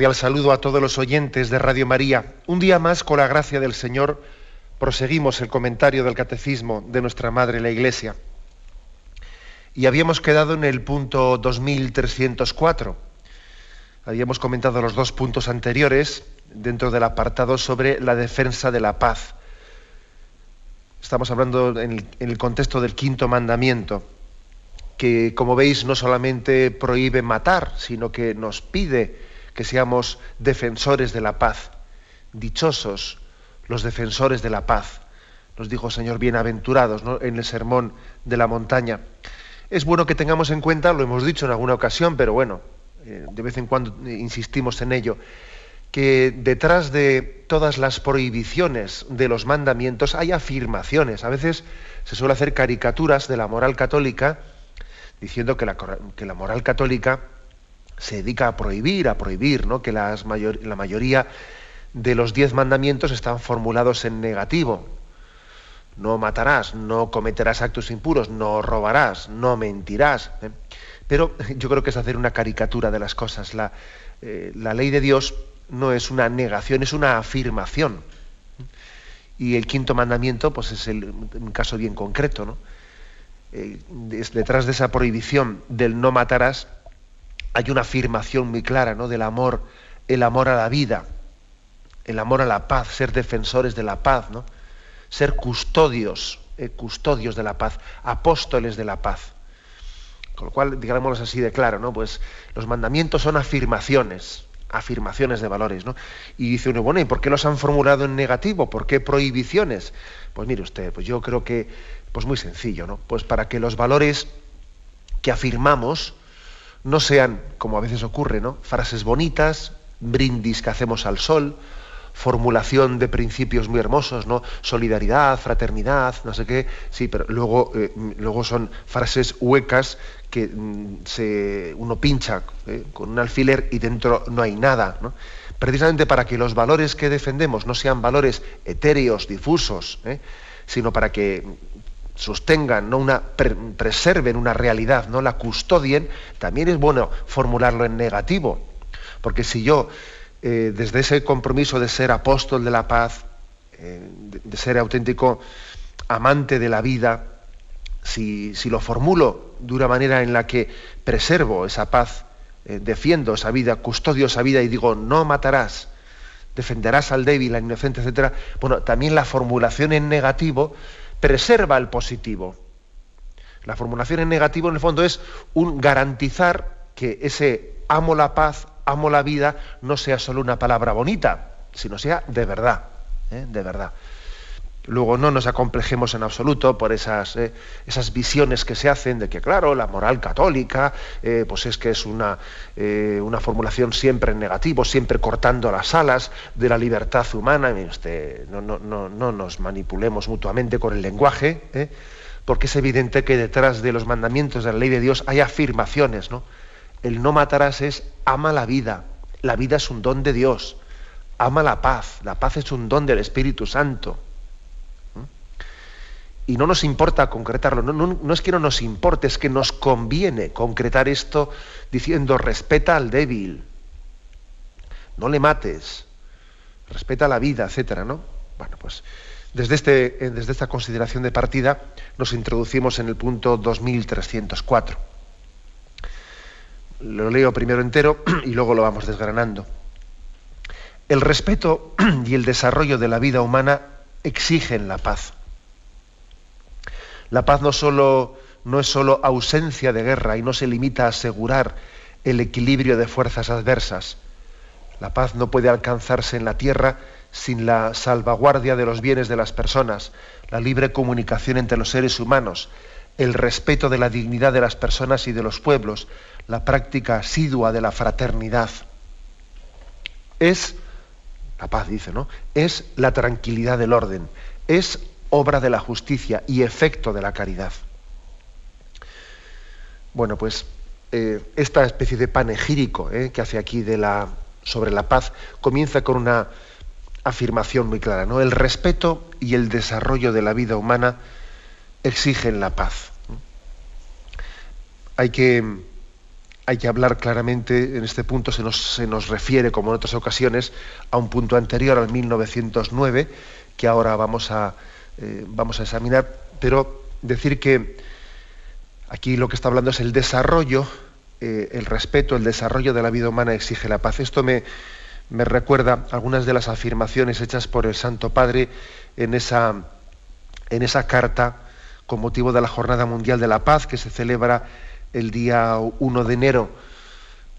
Cordial saludo a todos los oyentes de Radio María. Un día más, con la gracia del Señor, proseguimos el comentario del Catecismo de nuestra Madre la Iglesia. Y habíamos quedado en el punto 2304. Habíamos comentado los dos puntos anteriores dentro del apartado sobre la defensa de la paz. Estamos hablando en el, contexto del quinto mandamiento, que como veis no solamente prohíbe matar, sino que nos pide que seamos defensores de la paz. Dichosos los defensores de la paz. Nos dijo el Señor, bienaventurados en el sermón de la montaña. Es bueno que tengamos en cuenta, lo hemos dicho en alguna ocasión, pero bueno, eh, de vez en cuando insistimos en ello, que detrás de todas las prohibiciones de los mandamientos hay afirmaciones. A veces se suele hacer caricaturas de la moral católica diciendo que la moral católica se dedica a prohibir, a prohibir, ¿no? que la mayoría de los diez mandamientos están formulados en negativo. No matarás, no cometerás actos impuros, no robarás, no mentirás. ¿eh? Pero yo creo que es hacer una caricatura de las cosas. La, eh, la ley de Dios no es una negación, es una afirmación. Y el quinto mandamiento, pues es el, un caso bien concreto. Eh, detrás de esa prohibición del no matarás, hay una afirmación muy clara ¿no? del amor, el amor a la vida, el amor a la paz, ser defensores de la paz, ¿no? ser custodios, eh, custodios de la paz, apóstoles de la paz. Con lo cual, digámoslo así de claro, ¿no? Pues los mandamientos son afirmaciones, afirmaciones de valores, ¿no? Y dice uno, bueno, ¿y por qué los han formulado en negativo? ¿Por qué prohibiciones? Pues mire usted, pues yo creo que, pues muy sencillo, ¿no? Pues para que los valores que afirmamos no sean, como a veces ocurre, ¿no? frases bonitas, brindis que hacemos al sol, formulación de principios muy hermosos, ¿no? Solidaridad, fraternidad, no sé qué, sí, pero luego, eh, luego son frases huecas que mm, se, uno pincha ¿eh? con un alfiler y dentro no hay nada. ¿no? Precisamente para que los valores que defendemos no sean valores etéreos, difusos, ¿eh? sino para que sostengan, ¿no? una, preserven una realidad, no la custodien, también es bueno formularlo en negativo. Porque si yo, eh, desde ese compromiso de ser apóstol de la paz, eh, de, ser auténtico amante de la vida, si, lo formulo de una manera en la que preservo esa paz, eh, defiendo esa vida, custodio esa vida y digo, no matarás, defenderás al débil, al inocente, etc., bueno, también la formulación en negativo preserva el positivo. La formulación en negativo, en el fondo, es un garantizar que ese amo la paz, amo la vida, no sea solo una palabra bonita, sino sea de verdad, ¿eh? de verdad. Luego no nos acomplejemos en absoluto por esas, ¿eh? esas visiones que se hacen de que, claro, la moral católica, eh, pues es que es una, una formulación siempre en negativo, siempre cortando las alas de la libertad humana. no, no, no, no nos manipulemos mutuamente con el lenguaje, porque es evidente que detrás de los mandamientos de la ley de Dios hay afirmaciones, ¿no? El no matarás es ama la vida, la vida es un don de Dios, ama la paz, la paz es un don del Espíritu Santo y no nos importa concretarlo. No, es que no nos importe, es que nos conviene concretar esto diciendo respeta al débil, no le mates, respeta la vida, etcétera, ¿no? Bueno, pues desde, este, eh, desde esta consideración de partida nos introducimos en el punto 2304. Lo leo primero entero y luego lo vamos desgranando. El respeto y el desarrollo de la vida humana exigen la paz. La paz no, solo, no es solo ausencia de guerra y no se limita a asegurar el equilibrio de fuerzas adversas. La paz no puede alcanzarse en la tierra sin la salvaguardia de los bienes de las personas, la libre comunicación entre los seres humanos, el respeto de la dignidad de las personas y de los pueblos, la práctica asidua de la fraternidad. Es, la paz dice, ¿no? Es la tranquilidad del orden, es obra de la justicia y efecto de la caridad. Bueno, pues eh, esta especie de panegírico eh, que hace aquí sobre la paz comienza con una afirmación muy clara, ¿no? El respeto y el desarrollo de la vida humana exigen la paz. Hay que, hay que hablar claramente, en este punto se nos, se nos refiere, como en otras ocasiones, a un punto anterior, al 1909, que ahora vamos a, eh, vamos a examinar, pero decir que aquí lo que está hablando es el desarrollo, eh, el respeto, el desarrollo de la vida humana exige la paz. Esto me, me recuerda algunas de las afirmaciones hechas por el Santo Padre en esa, en esa carta con motivo de la Jornada Mundial de la Paz que se celebra el día 1 de enero,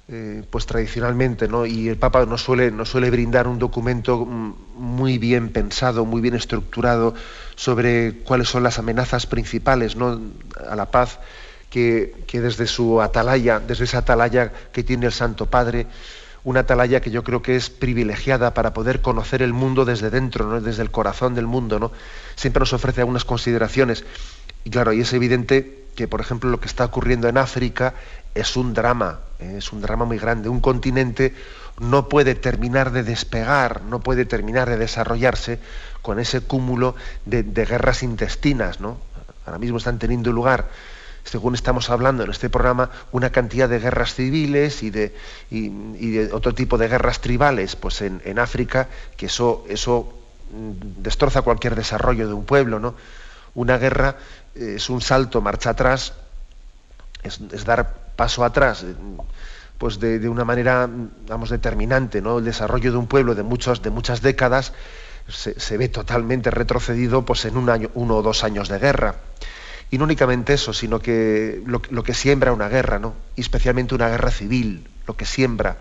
eh, pues tradicionalmente, ¿no? Y el Papa nos suele, suele brindar un documento muy bien pensado, muy bien estructurado sobre cuáles son las amenazas principales ¿no? a la paz que, que desde su atalaya, desde esa atalaya que tiene el Santo Padre, una atalaya que yo creo que es privilegiada para poder conocer el mundo desde dentro, ¿no? desde el corazón del mundo, ¿no? Siempre nos ofrece algunas consideraciones. Y claro, y es evidente que, por ejemplo, lo que está ocurriendo en África es un drama. Es un drama muy grande. Un continente no puede terminar de despegar, no puede terminar de desarrollarse con ese cúmulo de, guerras intestinas, ¿no? Ahora mismo están teniendo lugar según estamos hablando en este programa, una cantidad de guerras civiles y de, otro tipo de guerras tribales pues en, África, que eso, eso mm, destroza cualquier desarrollo de un pueblo. ¿no? Una guerra eh, es un salto, marcha atrás, es, dar paso atrás, eh, pues de, una manera, vamos, determinante. ¿no? El desarrollo de un pueblo de, muchos, de muchas décadas se, ve totalmente retrocedido pues, en un año, uno o dos años de guerra. Y no únicamente eso, sino que lo, que siembra una guerra, ¿no? Y especialmente una guerra civil, lo que siembra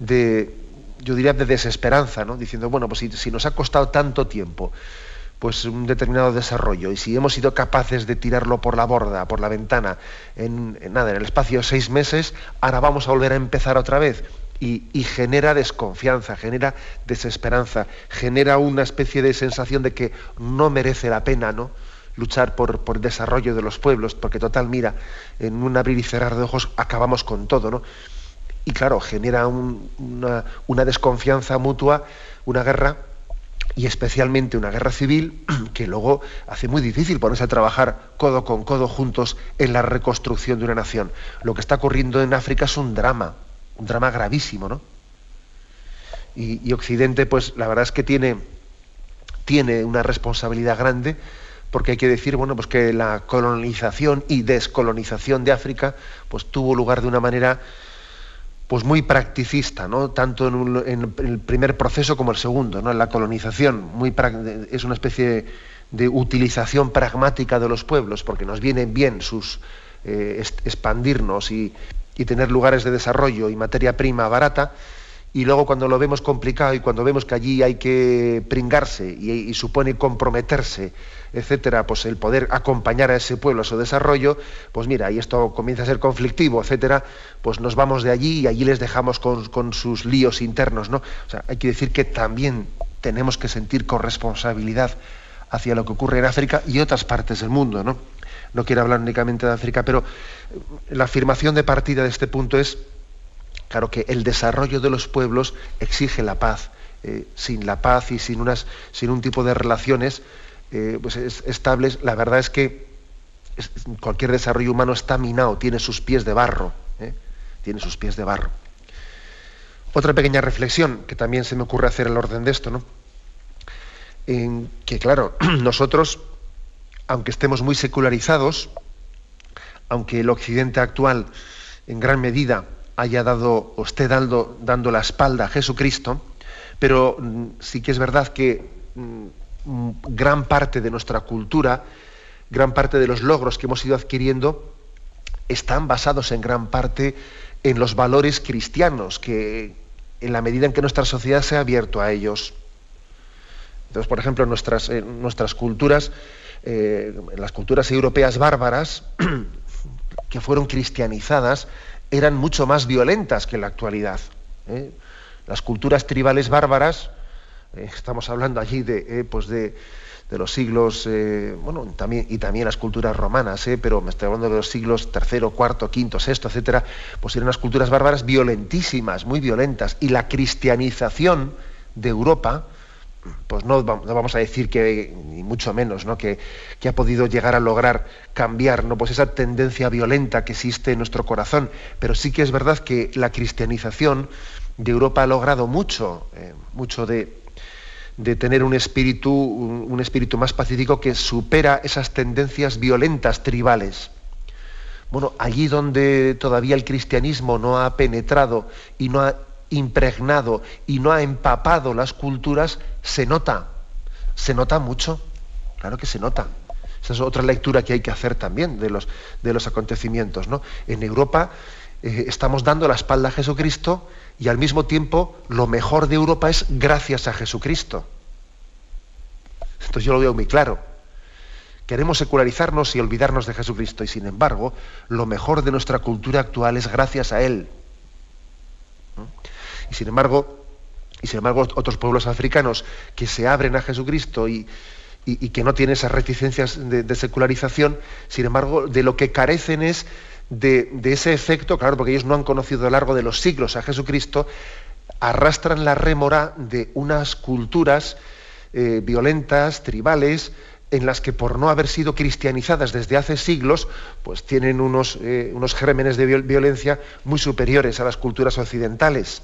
de, yo diría, de desesperanza, ¿no? Diciendo, bueno, pues si, nos ha costado tanto tiempo, pues un determinado desarrollo, y si hemos sido capaces de tirarlo por la borda, por la ventana, en, nada, en el espacio de seis meses, ahora vamos a volver a empezar otra vez. Y, y, genera desconfianza, genera desesperanza, genera una especie de sensación de que no merece la pena, ¿no? luchar por, por, el desarrollo de los pueblos, porque total, mira, en un abrir y cerrar de ojos acabamos con todo, ¿no? Y claro, genera una, una, desconfianza mutua, una guerra, y especialmente una guerra civil, que luego hace muy difícil ponerse a trabajar codo con codo juntos en la reconstrucción de una nación. Lo que está ocurriendo en África es un drama, un drama gravísimo, ¿no? Y, y Occidente, pues la verdad es que tiene, tiene una responsabilidad grande porque hay que decir bueno, pues que la colonización y descolonización de África pues, tuvo lugar de una manera pues muy practicista, ¿no? tanto en, el primer proceso como el segundo, ¿no? en la colonización, muy es una especie de, utilización pragmática de los pueblos, porque nos vienen bien sus eh, expandirnos y, y tener lugares de desarrollo y materia prima barata, y luego cuando lo vemos complicado y cuando vemos que allí hay que pringarse y, supone comprometerse, etcétera, pues el poder acompañar a ese pueblo a su desarrollo, pues mira, y esto comienza a ser conflictivo, etcétera, pues nos vamos de allí y allí les dejamos con, sus líos internos, ¿no? O sea, hay que decir que también tenemos que sentir corresponsabilidad hacia lo que ocurre en África y otras partes del mundo, ¿no? No quiero hablar únicamente de África, pero la afirmación de partida de este punto es Claro que el desarrollo de los pueblos exige la paz. Eh, sin la paz y sin, unas, sin un tipo de relaciones eh, pues estables, la verdad es que cualquier desarrollo humano está minado, tiene sus pies de barro. ¿eh? Tiene sus pies de barro. Otra pequeña reflexión que también se me ocurre hacer al orden de esto, ¿no? En que claro, nosotros, aunque estemos muy secularizados, aunque el occidente actual en gran medida haya dado, o esté dando, dando la espalda a Jesucristo, pero mm, sí que es verdad que mm, gran parte de nuestra cultura, gran parte de los logros que hemos ido adquiriendo, están basados en gran parte en los valores cristianos, que en la medida en que nuestra sociedad se ha abierto a ellos. Entonces, por ejemplo, nuestras, nuestras culturas eh, las culturas europeas bárbaras, que fueron cristianizadas, eran mucho más violentas que en la actualidad. ¿eh? Las culturas tribales bárbaras, estamos hablando allí de, pues de, de los siglos, bueno, también, y también las culturas romanas, pero me estoy hablando de los siglos tercero, cuarto, quinto, sexto, etcétera, pues eran unas culturas bárbaras violentísimas, muy violentas. Y la cristianización de Europa, pues no, vamos a decir que, ni mucho menos, ¿no? que, ha podido llegar a lograr cambiar ¿no? pues esa tendencia violenta que existe en nuestro corazón. Pero sí que es verdad que la cristianización de Europa ha logrado mucho, eh, mucho de, tener un espíritu, un, espíritu más pacífico que supera esas tendencias violentas tribales. Bueno, allí donde todavía el cristianismo no ha penetrado y no ha impregnado y no ha empapado las culturas, se nota, se nota mucho, claro que se nota. Esa es otra lectura que hay que hacer también de los, de los acontecimientos. ¿no? En Europa eh, estamos dando la espalda a Jesucristo y al mismo tiempo lo mejor de Europa es gracias a Jesucristo. Entonces yo lo veo muy claro. Queremos secularizarnos y olvidarnos de Jesucristo y sin embargo lo mejor de nuestra cultura actual es gracias a Él. Y sin embargo, y sin embargo otros pueblos africanos que se abren a Jesucristo y, que no tienen esas reticencias de, secularización, sin embargo, de lo que carecen es de, ese efecto, claro, porque ellos no han conocido a lo largo de los siglos a Jesucristo, arrastran la rémora de unas culturas eh, violentas, tribales, en las que por no haber sido cristianizadas desde hace siglos, pues tienen unos, eh, unos gérmenes de violencia muy superiores a las culturas occidentales.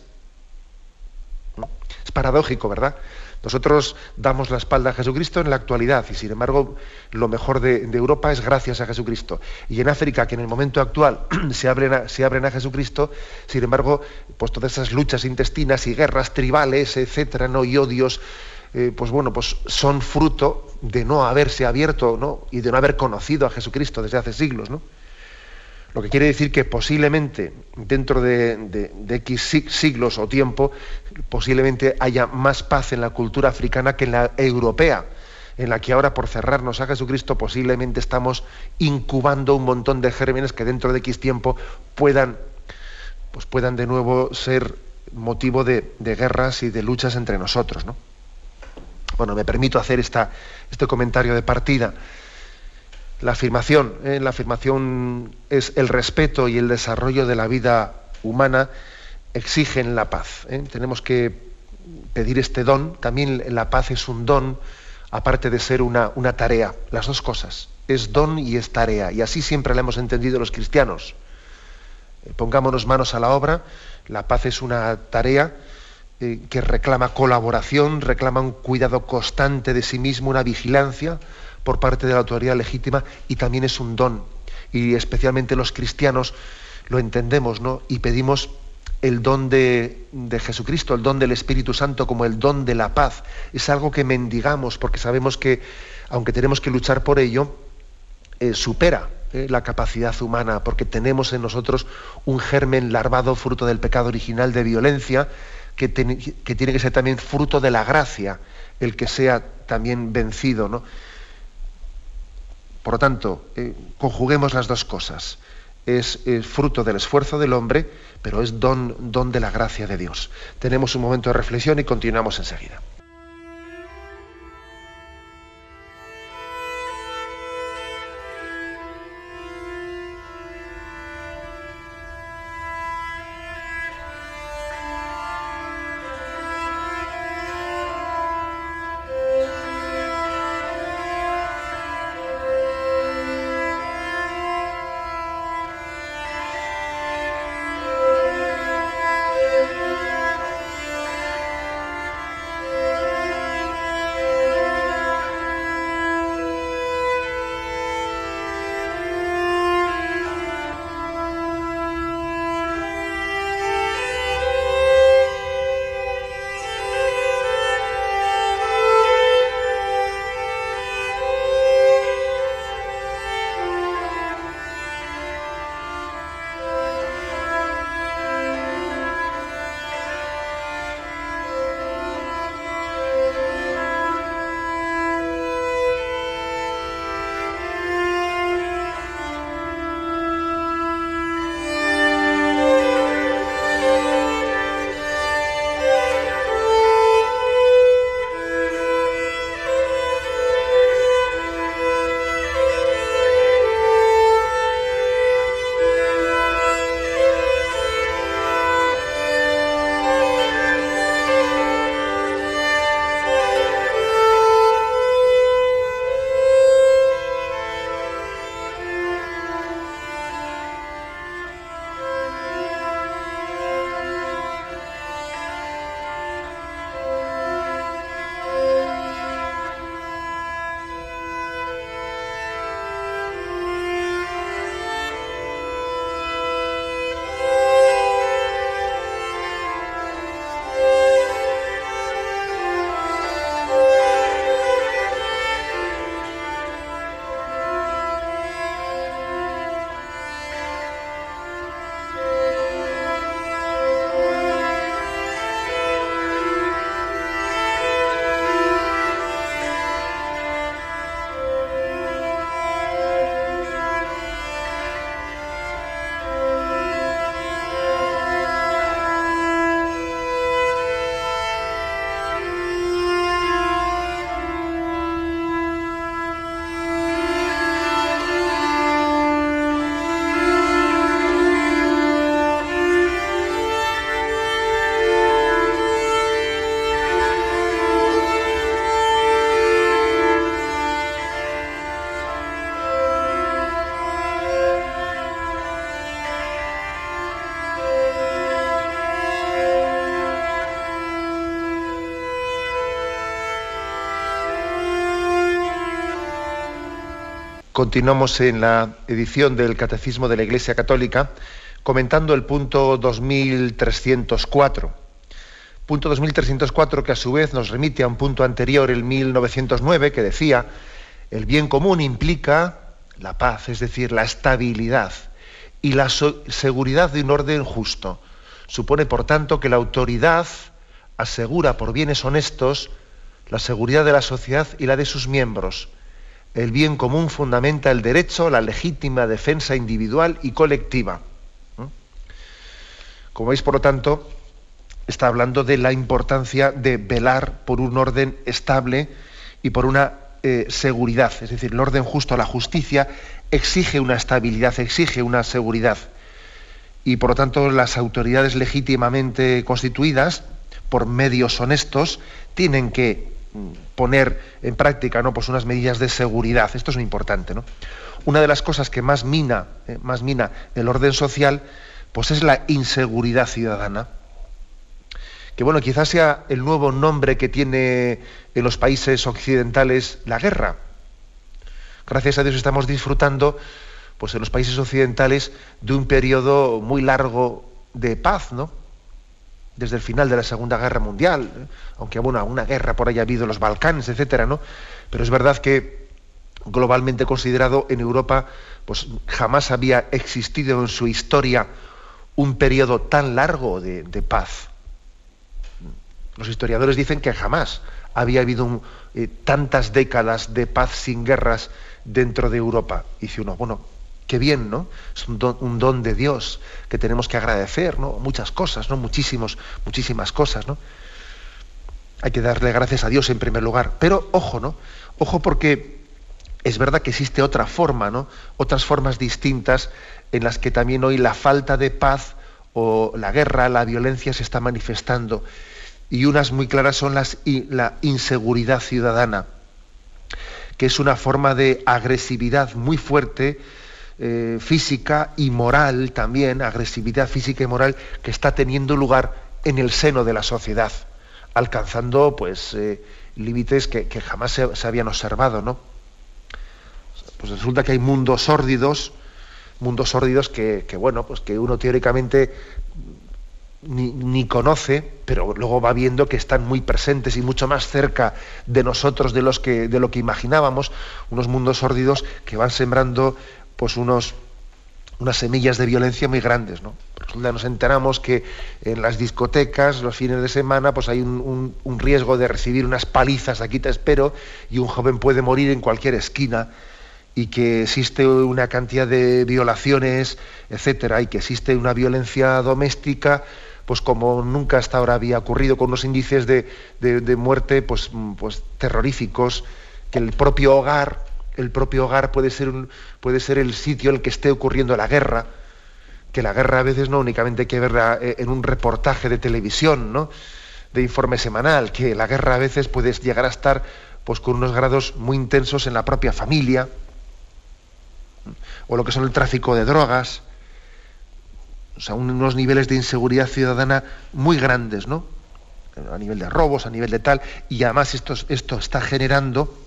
Es paradójico, ¿verdad? Nosotros damos la espalda a Jesucristo en la actualidad y sin embargo lo mejor de, Europa es gracias a Jesucristo. Y en África, que en el momento actual se abren a, se abren a Jesucristo, sin embargo, pues todas esas luchas intestinas y guerras tribales, etcétera, ¿no? y odios, eh, pues bueno, pues son fruto de no haberse abierto ¿no? y de no haber conocido a Jesucristo desde hace siglos. ¿no? Lo que quiere decir que posiblemente dentro de, X siglos o tiempo, posiblemente haya más paz en la cultura africana que en la europea, en la que ahora por cerrarnos a Jesucristo posiblemente estamos incubando un montón de gérmenes que dentro de X tiempo puedan, pues puedan de nuevo ser motivo de, guerras y de luchas entre nosotros. Bueno, me permito hacer esta, este comentario de partida la afirmación. ¿eh? La afirmación es el respeto y el desarrollo de la vida humana exigen la paz. ¿eh? Tenemos que pedir este don. También la paz es un don, aparte de ser una, una tarea. Las dos cosas. Es don y es tarea. Y así siempre la hemos entendido los cristianos. Eh, pongámonos manos a la obra. La paz es una tarea que reclama colaboración, reclama un cuidado constante de sí mismo, una vigilancia por parte de la autoridad legítima y también es un don. Y especialmente los cristianos lo entendemos, ¿no? Y pedimos el don de, Jesucristo, el don del Espíritu Santo como el don de la paz. Es algo que mendigamos porque sabemos que, aunque tenemos que luchar por ello, eh, supera eh, la capacidad humana, porque tenemos en nosotros un germen larvado fruto del pecado original de violencia, que, que tiene que ser también fruto de la gracia, el que sea también vencido. ¿no? Por lo tanto, eh, conjuguemos las dos cosas. Es, fruto del esfuerzo del hombre, pero es don, don de la gracia de Dios. Tenemos un momento de reflexión y continuamos enseguida. Continuamos en la edición del Catecismo de la Iglesia Católica comentando el punto 2304. Punto 2304 que a su vez nos remite a un punto anterior, el 1909, que decía, el bien común implica la paz, es decir, la estabilidad y la seguridad de un orden justo. Supone, por tanto, que la autoridad asegura por bienes honestos la seguridad de la sociedad y la de sus miembros el bien común fundamenta el derecho la legítima defensa individual y colectiva. Como veis, por lo tanto, está hablando de la importancia de velar por un orden estable y por una eh, seguridad. Es decir, el orden justo, la justicia, exige una estabilidad, exige una seguridad. Y por lo tanto, las autoridades legítimamente constituidas, por medios honestos, tienen que poner en práctica ¿no? pues unas medidas de seguridad. Esto es muy importante. ¿no? Una de las cosas que más mina, eh, más mina el orden social pues es la inseguridad ciudadana. Que bueno, quizás sea el nuevo nombre que tiene en los países occidentales la guerra. Gracias a Dios estamos disfrutando pues en los países occidentales de un periodo muy largo de paz, ¿no? Desde el final de la Segunda Guerra Mundial, aunque bueno, una guerra por ahí ha habido los Balcanes, etcétera, ¿no? Pero es verdad que globalmente considerado en Europa, pues jamás había existido en su historia un periodo tan largo de, paz. Los historiadores dicen que jamás había habido eh, tantas décadas de paz sin guerras dentro de Europa. Y dice uno, bueno, Qué bien, ¿no? Es un don, de Dios que tenemos que agradecer, ¿no? Muchas cosas, ¿no? Muchísimos, muchísimas cosas, ¿no? Hay que darle gracias a Dios en primer lugar. Pero ojo, ¿no? Ojo porque es verdad que existe otra forma, ¿no? Otras formas distintas en las que también hoy la falta de paz o la guerra, la violencia se está manifestando. Y unas muy claras son las, la inseguridad ciudadana, que es una forma de agresividad muy fuerte eh, física y moral también, agresividad física y moral que está teniendo lugar en el seno de la sociedad, alcanzando pues eh, límites que, jamás se, habían observado, ¿no? Pues resulta que hay mundos sórdidos, mundos sórdidos que, bueno, pues que uno teóricamente ni, conoce, pero luego va viendo que están muy presentes y mucho más cerca de nosotros de, los que, de lo que imaginábamos, unos mundos sórdidos que van sembrando pues unos, unas semillas de violencia muy grandes. ¿no? nos enteramos que en las discotecas, los fines de semana, pues hay un, riesgo de recibir unas palizas, aquí te espero, y un joven puede morir en cualquier esquina, y que existe una cantidad de violaciones, etcétera, y que existe una violencia doméstica, pues como nunca hasta ahora había ocurrido, con unos índices de, de muerte pues, pues terroríficos, que el propio hogar el propio hogar puede ser, un, puede ser el sitio en el que esté ocurriendo la guerra, que la guerra a veces no únicamente hay que verla eh, en un reportaje de televisión, ¿no? de informe semanal, que la guerra a veces puede llegar a estar pues, con unos grados muy intensos en la propia familia, o lo que son el tráfico de drogas, o sea, unos niveles de inseguridad ciudadana muy grandes, ¿no? A nivel de robos, a nivel de tal, y además esto, esto está generando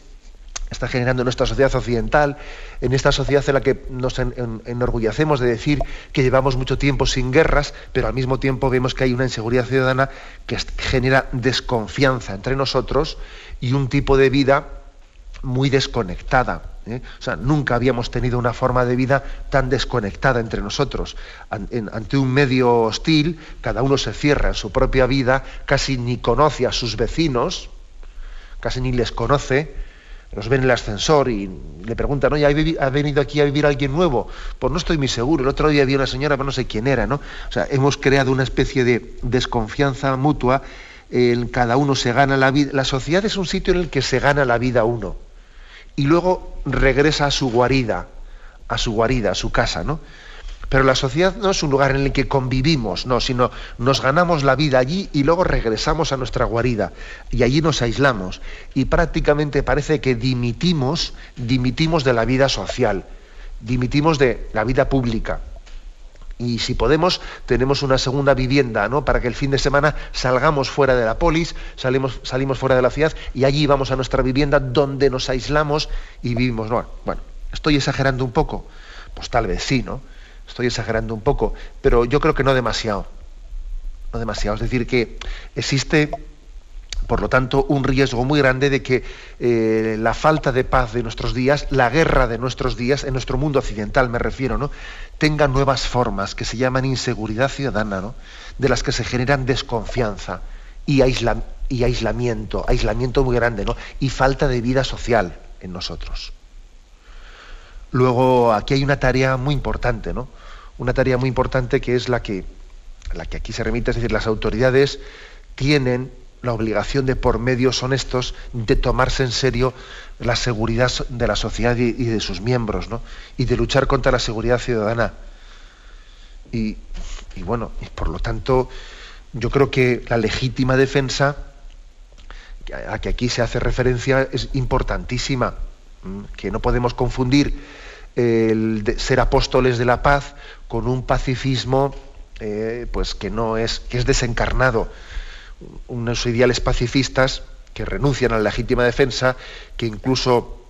está generando en nuestra sociedad occidental, en esta sociedad en la que nos enorgullecemos de decir que llevamos mucho tiempo sin guerras, pero al mismo tiempo vemos que hay una inseguridad ciudadana que genera desconfianza entre nosotros y un tipo de vida muy desconectada. ¿eh? O sea, nunca habíamos tenido una forma de vida tan desconectada entre nosotros. ante un medio hostil, cada uno se cierra en su propia vida, casi ni conoce a sus vecinos, casi ni les conoce, nos ven en el ascensor y le preguntan, oye, ¿ha venido aquí a vivir alguien nuevo? Pues no estoy muy seguro. El otro día había una señora, pero no sé quién era, ¿no? O sea, hemos creado una especie de desconfianza mutua. En cada uno se gana la vida. La sociedad es un sitio en el que se gana la vida uno. Y luego regresa a su guarida, a su guarida, a su casa, ¿no? Pero la sociedad no es un lugar en el que convivimos, no, sino nos ganamos la vida allí y luego regresamos a nuestra guarida y allí nos aislamos y prácticamente parece que dimitimos, dimitimos de la vida social, dimitimos de la vida pública. Y si podemos, tenemos una segunda vivienda, ¿no? Para que el fin de semana salgamos fuera de la polis, salimos, salimos fuera de la ciudad y allí vamos a nuestra vivienda donde nos aislamos y vivimos. bueno, ¿Estoy exagerando un poco? Pues tal vez sí, ¿no? Estoy exagerando un poco, pero yo creo que no demasiado. No demasiado. Es decir, que existe, por lo tanto, un riesgo muy grande de que eh, la falta de paz de nuestros días, la guerra de nuestros días, en nuestro mundo occidental me refiero, ¿no? tenga nuevas formas que se llaman inseguridad ciudadana, ¿no? de las que se generan desconfianza y, y aislamiento, aislamiento muy grande, ¿no? y falta de vida social en nosotros. Luego, aquí hay una tarea muy importante, ¿no? Una tarea muy importante que es la que, la que aquí se remite, es decir, las autoridades tienen la obligación de, por medios honestos, de tomarse en serio la seguridad de la sociedad y, de sus miembros, ¿no? Y de luchar contra la seguridad ciudadana. Y, y bueno, y por lo tanto, yo creo que la legítima defensa, a que aquí se hace referencia, es importantísima, que no podemos confundir el ser apóstoles de la paz con un pacifismo eh, pues que no es que es desencarnado unos ideales pacifistas que renuncian a la legítima defensa que incluso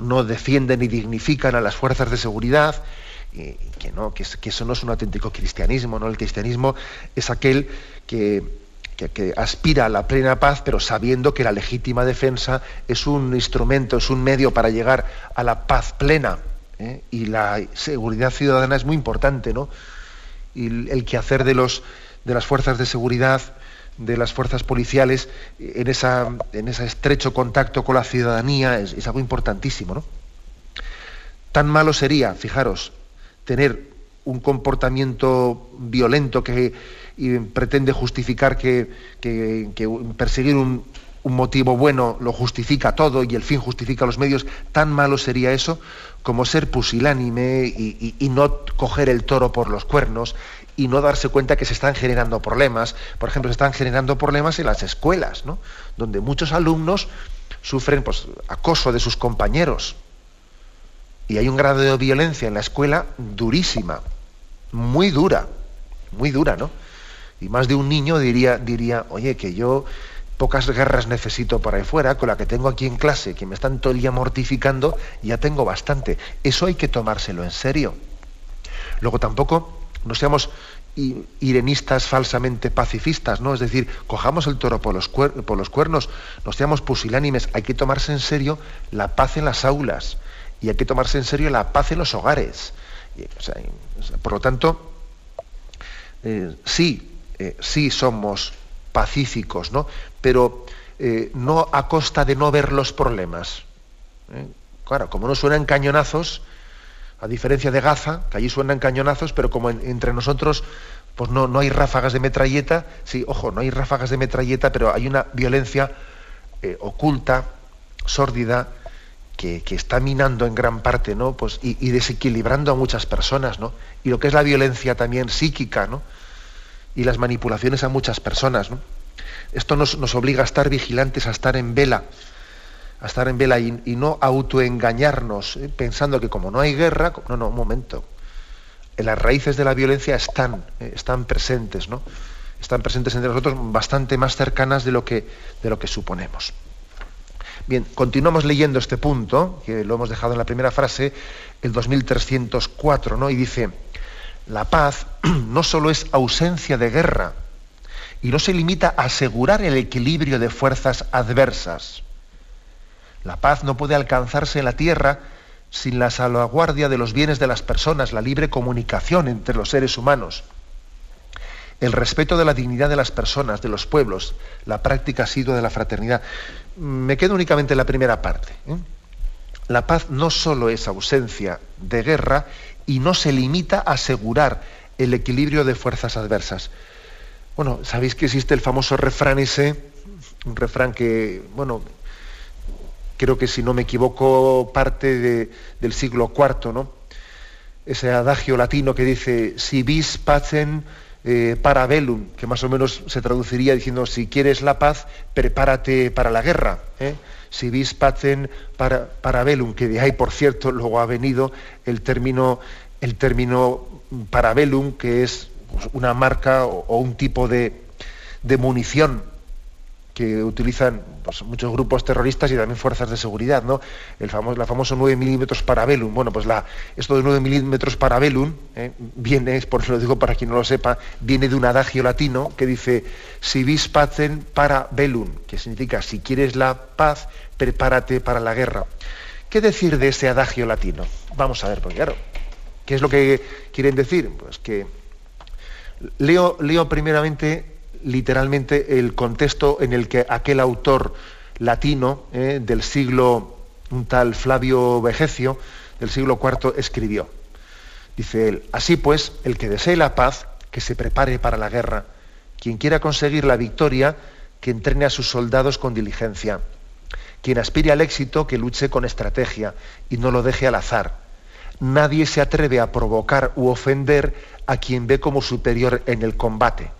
no defienden ni dignifican a las fuerzas de seguridad y que no que, eso no es un auténtico cristianismo no el cristianismo es aquel que, que, aspira a la plena paz, pero sabiendo que la legítima defensa es un instrumento, es un medio para llegar a la paz plena. ¿Eh? y la seguridad ciudadana es muy importante, ¿no? Y el quehacer de, los, de las fuerzas de seguridad, de las fuerzas policiales, en, esa, en ese estrecho contacto con la ciudadanía es, algo importantísimo, ¿no? Tan malo sería, fijaros, tener un comportamiento violento que pretende justificar que, que perseguir un, un motivo bueno lo justifica todo y el fin justifica los medios, tan malo sería eso como ser pusilánime y, no coger el toro por los cuernos y no darse cuenta que se están generando problemas. Por ejemplo, se están generando problemas en las escuelas, ¿no? donde muchos alumnos sufren pues, acoso de sus compañeros. Y hay un grado de violencia en la escuela durísima, muy dura, muy dura, ¿no? Y más de un niño diría, diría oye, que yo pocas guerras necesito por ahí fuera, con la que tengo aquí en clase, que me están todo el día mortificando, ya tengo bastante. Eso hay que tomárselo en serio. Luego tampoco no seamos irenistas falsamente pacifistas, ¿no? Es decir, cojamos el toro por los, cuernos, no seamos pusilánimes, hay que tomarse en serio la paz en las aulas y hay que tomarse en serio la paz en los hogares. por lo tanto, eh, sí, eh, sí somos pacíficos, ¿no? Pero eh, no a costa de no ver los problemas. ¿eh? Claro, como no suenan cañonazos, a diferencia de Gaza, que allí suenan cañonazos, pero como entre nosotros pues no, no hay ráfagas de metralleta, sí, ojo, no hay ráfagas de metralleta, pero hay una violencia eh, oculta, sórdida, que, está minando en gran parte, ¿no? Pues, y, y, desequilibrando a muchas personas, ¿no? Y lo que es la violencia también psíquica, ¿no? Y las manipulaciones a muchas personas. Esto nos, obliga a estar vigilantes, a estar en vela, a estar en vela y, no autoengañarnos, ¿eh? pensando que como no hay guerra, no, no, un momento. En las raíces de la violencia están, ¿eh? están presentes, ¿no? Están presentes entre nosotros bastante más cercanas de lo que, de lo que suponemos. Bien, continuamos leyendo este punto, que lo hemos dejado en la primera frase, el 2304, ¿no? Y dice, la paz no solo es ausencia de guerra y no se limita a asegurar el equilibrio de fuerzas adversas. La paz no puede alcanzarse en la tierra sin la salvaguardia de los bienes de las personas, la libre comunicación entre los seres humanos, el respeto de la dignidad de las personas, de los pueblos, la práctica ha sido de la fraternidad. Me quedo únicamente en la primera parte. ¿eh? La paz no solo es ausencia de guerra y no se limita a asegurar el equilibrio de fuerzas adversas. Bueno, sabéis que existe el famoso refrán ese, un refrán que, bueno, creo que si no me equivoco parte del siglo IV, ¿no? Ese adagio latino que dice, si vis pacem eh, para bellum, que más o menos se traduciría diciendo, si quieres la paz, prepárate para la guerra. ¿eh? Si vis pacem para, para bellum, que de ahí, por cierto, luego ha venido el término, el término parabellum, que es una marca o, un tipo de, munición que utilizan pues, muchos grupos terroristas y también fuerzas de seguridad, ¿no? El famoso, la famoso 9 milímetros parabellum. Bueno, pues la, esto de 9 milímetros parabellum ¿eh? viene, por eso lo digo para quien no lo sepa, viene de un adagio latino que dice si vis pacem para bellum, que significa si quieres la paz, prepárate para la guerra. ¿Qué decir de ese adagio latino? Vamos a ver, porque claro, ¿qué es lo que quieren decir? Pues que leo, leo primeramente literalmente el contexto en el que aquel autor latino eh, del siglo, un tal Flavio Vegecio, del siglo IV, escribió. Dice él, así pues, el que desee la paz, que se prepare para la guerra. Quien quiera conseguir la victoria, que entrene a sus soldados con diligencia. Quien aspire al éxito, que luche con estrategia y no lo deje al azar. Nadie se atreve a provocar u ofender a quien ve como superior en el combate.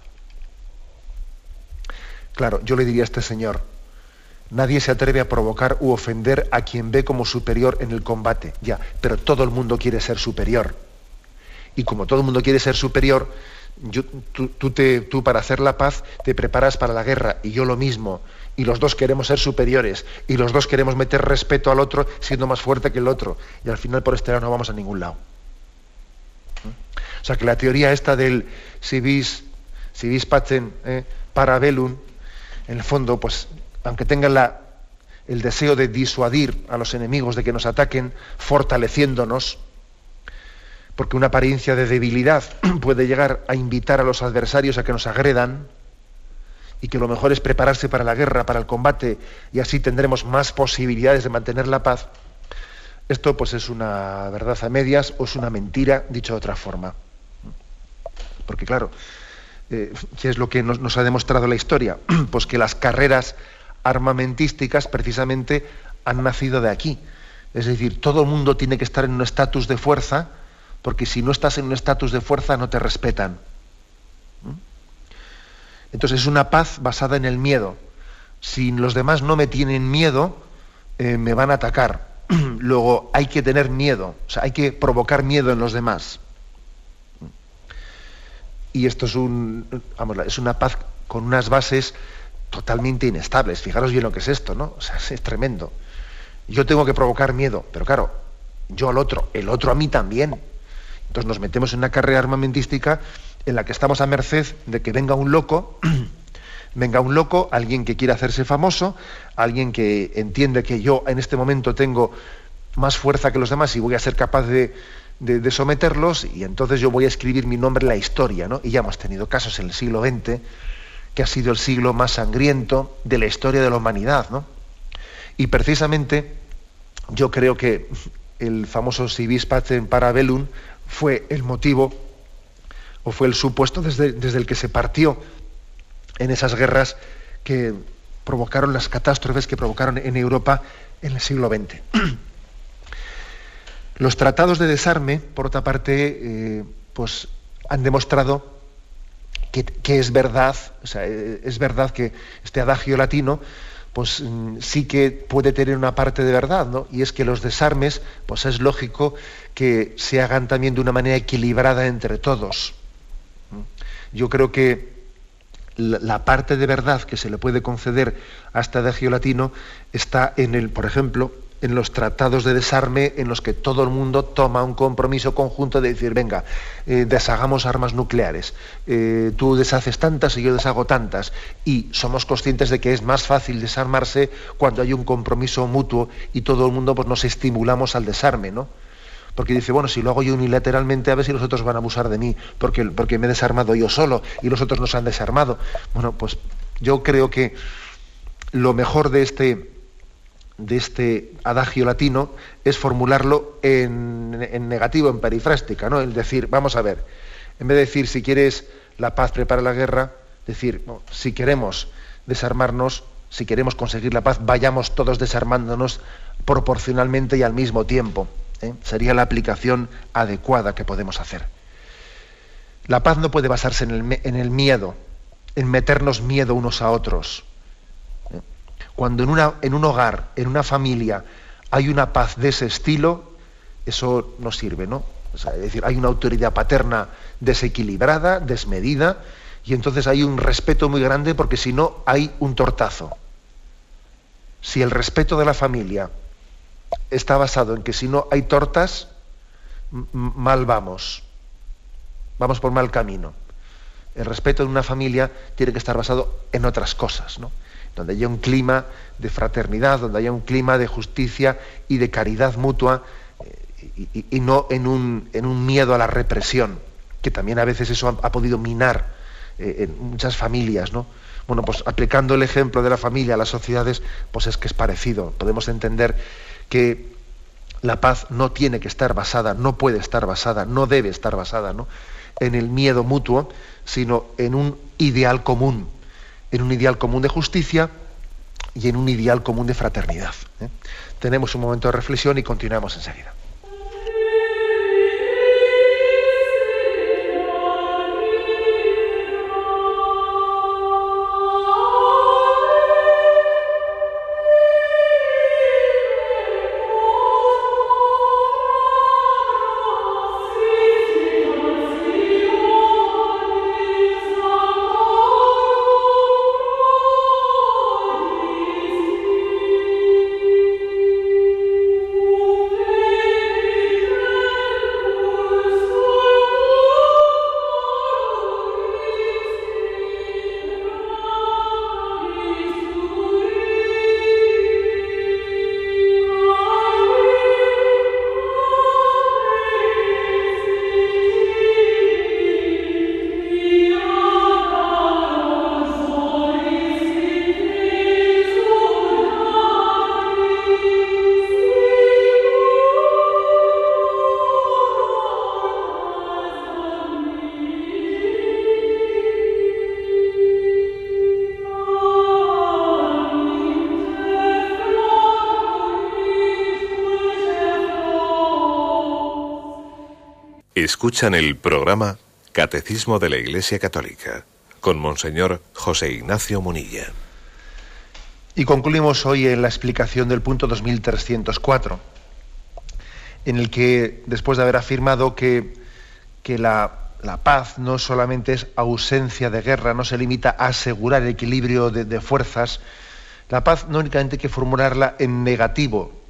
Claro, yo le diría a este señor, nadie se atreve a provocar u ofender a quien ve como superior en el combate, ya, pero todo el mundo quiere ser superior. Y como todo el mundo quiere ser superior, tú, tú para hacer la paz te preparas para la guerra y yo lo mismo. Y los dos queremos ser superiores y los dos queremos meter respeto al otro siendo más fuerte que el otro. Y al final por este lado no vamos a ningún lado. O sea que la teoría esta del si vis, si vis pacem eh, para velum, en el fondo, pues, aunque tengan el deseo de disuadir a los enemigos de que nos ataquen, fortaleciéndonos, porque una apariencia de debilidad puede llegar a invitar a los adversarios a que nos agredan, y que lo mejor es prepararse para la guerra, para el combate, y así tendremos más posibilidades de mantener la paz, esto pues es una verdad a medias o es una mentira, dicho de otra forma. Porque claro, eh, ¿qué es lo que nos, ha demostrado la historia? Pues que las carreras armamentísticas precisamente han nacido de aquí. Es decir, todo el mundo tiene que estar en un estatus de fuerza, porque si no estás en un estatus de fuerza no te respetan. ¿Mm? Entonces es una paz basada en el miedo. Si los demás no me tienen miedo, eh, me van a atacar. Luego hay que tener miedo, o sea, hay que provocar miedo en los demás. Y esto es, un, una paz con unas bases totalmente inestables. Fijaros bien lo que es esto, ¿no? O sea, es tremendo. Yo tengo que provocar miedo, pero claro, yo al otro, el otro a mí también. Entonces nos metemos en una carrera armamentística en la que estamos a merced de que venga un loco, venga un loco, alguien que quiera hacerse famoso, alguien que entiende que yo en este momento tengo más fuerza que los demás y voy a ser capaz de, de, someterlos y entonces yo voy a escribir mi nombre en la historia, ¿no? Y ya hemos tenido casos en el siglo XX, que ha sido el siglo más sangriento de la historia de la humanidad, ¿no? Y precisamente yo creo que el famoso civis pacem parabellum fue el motivo o fue el supuesto desde, desde el que se partió en esas guerras que provocaron las catástrofes que provocaron en Europa en el siglo XX. Los tratados de desarme, por otra parte, eh, pues han demostrado que, es verdad, eh, es verdad que este adagio latino, pues mm, sí que puede tener una parte de verdad, ¿no? Y es que los desarmes, pues es lógico que se hagan también de una manera equilibrada entre todos. Yo creo que la parte de verdad que se le puede conceder a este adagio latino está en el, por ejemplo, en los tratados de desarme en los que todo el mundo toma un compromiso conjunto de decir, venga, eh, deshagamos armas nucleares, eh, tú deshaces tantas y yo deshago tantas, y somos conscientes de que es más fácil desarmarse cuando hay un compromiso mutuo y todo el mundo pues, nos estimulamos al desarme, ¿no? Porque dice, bueno, si lo hago yo unilateralmente, a ver si los otros van a abusar de mí, porque, porque me he desarmado yo solo y los otros nos han desarmado. Bueno, pues yo creo que lo mejor de este de este adagio latino es formularlo en, negativo, en perifrástica, ¿no? Es decir, vamos a ver, en vez de decir si quieres la paz, prepara la guerra, decir, si queremos desarmarnos, si queremos conseguir la paz, vayamos todos desarmándonos proporcionalmente y al mismo tiempo. ¿eh? Sería la aplicación adecuada que podemos hacer. La paz no puede basarse en el, en el miedo, en meternos miedo unos a otros cuando en, un hogar, en una familia, hay una paz de ese estilo, eso no sirve, ¿no? es decir, hay una autoridad paterna desequilibrada, desmedida, Y entonces hay un respeto muy grande porque si no hay un tortazo. Si el respeto de la familia está basado en que si no hay tortas, mal vamos. Vamos por mal camino. El respeto en una familia tiene que estar basado en otras cosas, ¿no? Donde haya un clima de fraternidad, donde haya un clima de justicia y de caridad mutua eh, y, no en un, en un, miedo a la represión, que también a veces eso ha, podido minar eh, en muchas familias, ¿no? Bueno, pues aplicando el ejemplo de la familia a las sociedades, pues es que es parecido. Podemos entender que la paz no tiene que estar basada, no puede estar basada, no debe estar basada ¿no? en el miedo mutuo, sino en un ideal común, en un ideal común de justicia y en un ideal común de fraternidad. ¿eh? Tenemos un momento de reflexión y continuamos enseguida. Escuchan el programa Catecismo de la Iglesia Católica con Monseñor José Ignacio Munilla. Y concluimos hoy en la explicación del punto 2304, en el que, después de haber afirmado que, que la, paz no solamente es ausencia de guerra, no se limita a asegurar el equilibrio de, de fuerzas, la paz no únicamente hay que formularla en negativo,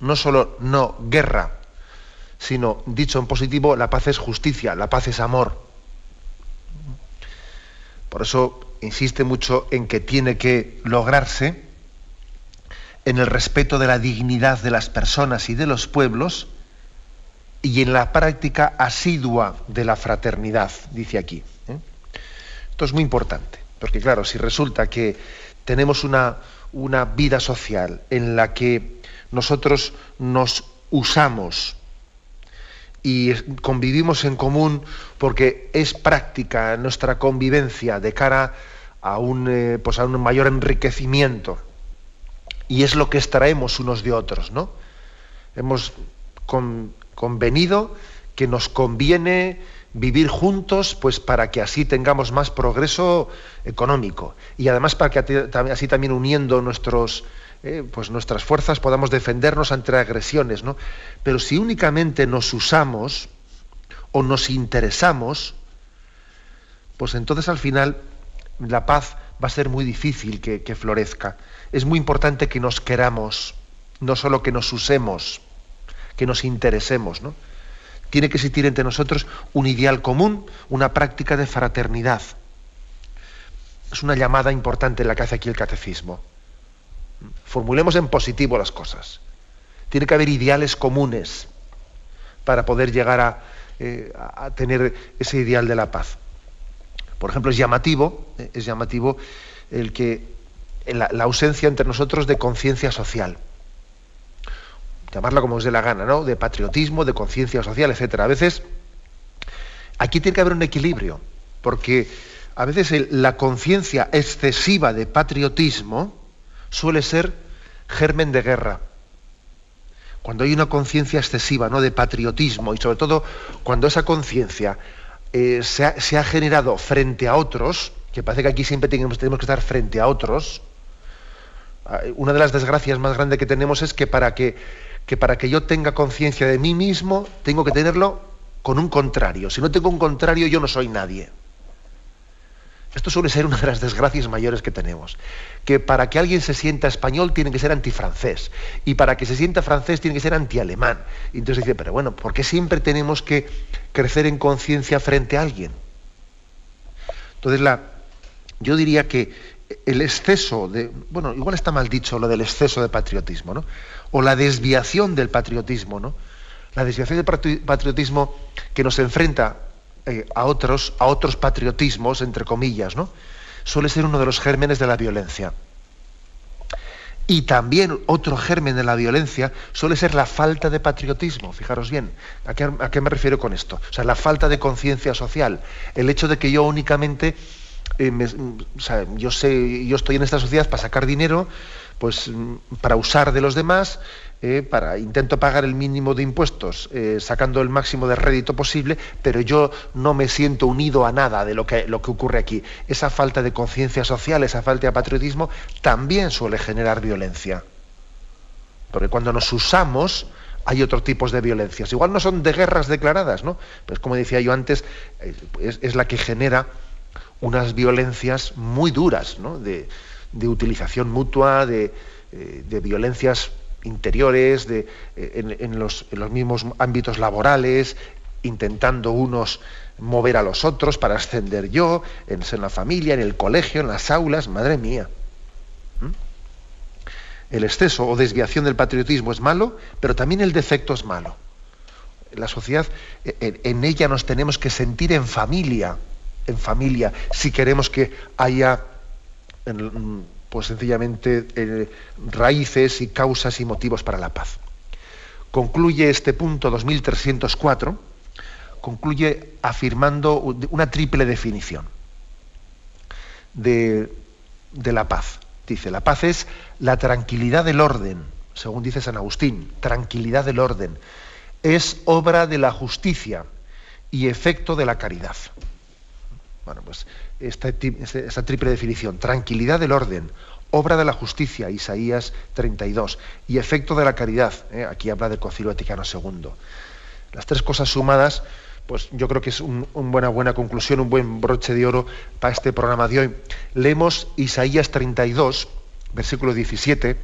no solo no guerra, sino dicho en positivo, la paz es justicia, la paz es amor. Por eso insiste mucho en que tiene que lograrse en el respeto de la dignidad de las personas y de los pueblos y en la práctica asidua de la fraternidad, dice aquí. ¿eh? Esto es muy importante, porque claro, si resulta que tenemos una, una vida social en la que nosotros nos usamos y convivimos en común porque es práctica nuestra convivencia de cara a un, eh, pues a un mayor enriquecimiento y es lo que extraemos unos de otros, ¿no? Hemos convenido que nos conviene vivir juntos pues para que así tengamos más progreso económico y además para que así también uniendo nuestros eh, pues nuestras fuerzas podamos defendernos ante agresiones, ¿no? Pero si únicamente nos usamos o nos interesamos, pues entonces al final la paz va a ser muy difícil que, que florezca. Es muy importante que nos queramos, no solo que nos usemos, que nos interesemos, ¿no? Tiene que existir entre nosotros un ideal común, una práctica de fraternidad. Es una llamada importante la que hace aquí el catecismo. Formulemos en positivo las cosas. Tiene que haber ideales comunes para poder llegar eh, a, tener ese ideal de la paz. Por ejemplo, es llamativo, eh, es llamativo el que la, ausencia entre nosotros de conciencia social. Llamarla como os dé la gana, ¿no? De patriotismo, de conciencia social, etcétera. A veces aquí tiene que haber un equilibrio, porque a veces la conciencia excesiva de patriotismo suele ser germen de guerra. Cuando hay una conciencia excesiva, ¿no? de patriotismo, y sobre todo cuando esa conciencia eh, se, ha, generado frente a otros, que parece que aquí siempre tenemos, que estar frente a otros, ah, una de las desgracias más grandes que tenemos es que para que, para que yo tenga conciencia de mí mismo, tengo que tenerlo con un contrario. Si no tengo un contrario, yo no soy nadie. Esto suele ser una de las desgracias mayores que tenemos. Que para que alguien se sienta español tiene que ser antifrancés. Y para que se sienta francés tiene que ser antialemán. Y entonces dice, pero bueno, ¿por qué siempre tenemos que crecer en conciencia frente a alguien? Entonces, la, yo diría que el exceso de. Bueno, igual está mal dicho lo del exceso de patriotismo, ¿no? O la desviación del patriotismo, ¿no? La desviación del patriotismo que nos enfrenta eh, a, otros, a otros patriotismos, entre comillas, ¿no? suele ser uno de los gérmenes de la violencia. Y también otro germen de la violencia suele ser la falta de patriotismo. Fijaros bien, ¿a qué, me refiero con esto? O sea, la falta de conciencia social. El hecho de que yo únicamente, eh, o sea, yo sé, yo estoy en esta sociedad para sacar dinero, pues para usar de los demás eh, para intento pagar el mínimo de impuestos, eh, sacando el máximo de rédito posible, pero yo no me siento unido a nada de lo que, lo que ocurre aquí. Esa falta de conciencia social, esa falta de patriotismo, también suele generar violencia. Porque cuando nos usamos, hay otros tipos de violencias. Igual no son de guerras declaradas, ¿no? Pues como decía yo antes, eh, es, la que genera unas violencias muy duras, ¿no? De, utilización mutua, de, de violencias interiores, de, eh, en, los, mismos ámbitos laborales, intentando unos mover a los otros para ascender yo, en, la familia, en el colegio, en las aulas, madre mía. ¿Mm? El exceso o desviación del patriotismo es malo, pero también el defecto es malo. La sociedad, en, en ella nos tenemos que sentir en familia, en familia, si queremos que haya pues sencillamente eh, raíces y causas y motivos para la paz. Concluye este punto 2304, concluye afirmando una triple definición de, de la paz. Dice, la paz es la tranquilidad del orden, según dice San Agustín, tranquilidad del orden. Es obra de la justicia y efecto de la caridad. Bueno, pues esta, triple definición, tranquilidad del orden, obra de la justicia, Isaías 32, y efecto de la caridad, ¿eh? aquí habla del Concilio Vaticano II. Las tres cosas sumadas, pues yo creo que es una buena, buena conclusión, un buen broche de oro para este programa de hoy. Leemos Isaías 32, versículo 17,